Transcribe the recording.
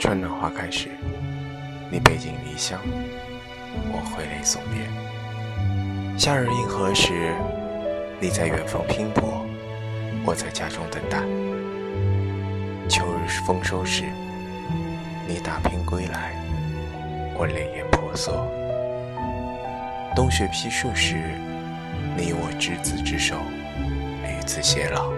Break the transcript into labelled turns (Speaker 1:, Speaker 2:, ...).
Speaker 1: 春暖花开时，你背井离乡，我挥泪送别。夏日银河时，你在远方拼搏，我在家中等待。秋日丰收时，你打拼归来，我泪眼婆娑。冬雪披树时，你我执子之手，与子偕老。